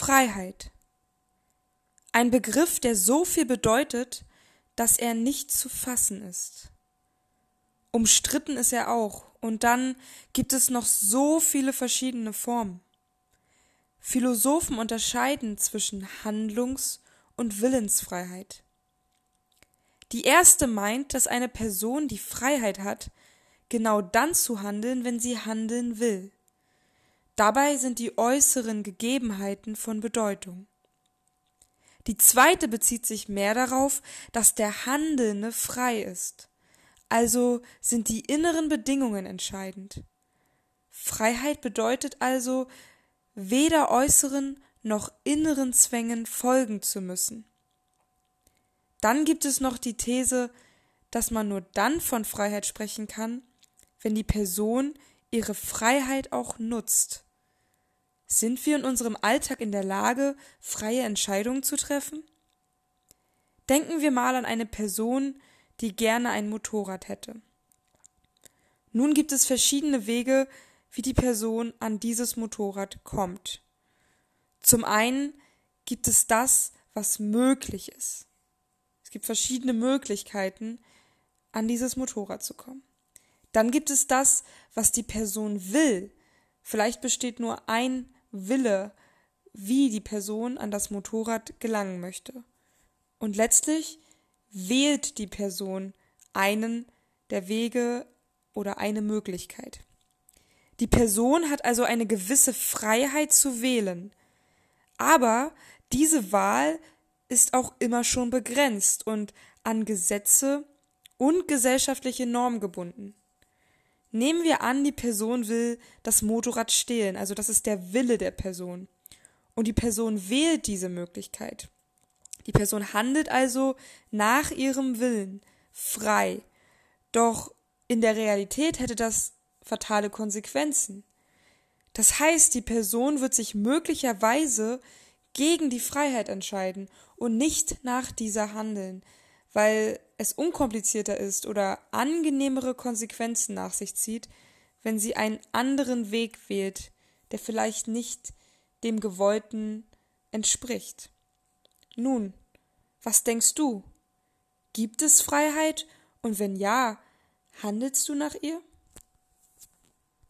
Freiheit. Ein Begriff, der so viel bedeutet, dass er nicht zu fassen ist. Umstritten ist er auch, und dann gibt es noch so viele verschiedene Formen. Philosophen unterscheiden zwischen Handlungs- und Willensfreiheit. Die erste meint, dass eine Person die Freiheit hat, genau dann zu handeln, wenn sie handeln will. Dabei sind die äußeren Gegebenheiten von Bedeutung. Die zweite bezieht sich mehr darauf, dass der Handelnde frei ist. Also sind die inneren Bedingungen entscheidend. Freiheit bedeutet also, weder äußeren noch inneren Zwängen folgen zu müssen. Dann gibt es noch die These, dass man nur dann von Freiheit sprechen kann, wenn die Person ihre Freiheit auch nutzt. Sind wir in unserem Alltag in der Lage, freie Entscheidungen zu treffen? Denken wir mal an eine Person, die gerne ein Motorrad hätte. Nun gibt es verschiedene Wege, wie die Person an dieses Motorrad kommt. Zum einen gibt es das, was möglich ist. Es gibt verschiedene Möglichkeiten, an dieses Motorrad zu kommen. Dann gibt es das, was die Person will. Vielleicht besteht nur ein Wille, wie die Person an das Motorrad gelangen möchte. Und letztlich wählt die Person einen der Wege oder eine Möglichkeit. Die Person hat also eine gewisse Freiheit zu wählen. Aber diese Wahl ist auch immer schon begrenzt und an Gesetze und gesellschaftliche Normen gebunden. Nehmen wir an, die Person will das Motorrad stehlen, also das ist der Wille der Person. Und die Person wählt diese Möglichkeit. Die Person handelt also nach ihrem Willen, frei. Doch in der Realität hätte das fatale Konsequenzen. Das heißt, die Person wird sich möglicherweise gegen die Freiheit entscheiden und nicht nach dieser handeln, weil es unkomplizierter ist oder angenehmere Konsequenzen nach sich zieht, wenn sie einen anderen Weg wählt, der vielleicht nicht dem Gewollten entspricht. Nun, was denkst du? Gibt es Freiheit? Und wenn ja, handelst du nach ihr?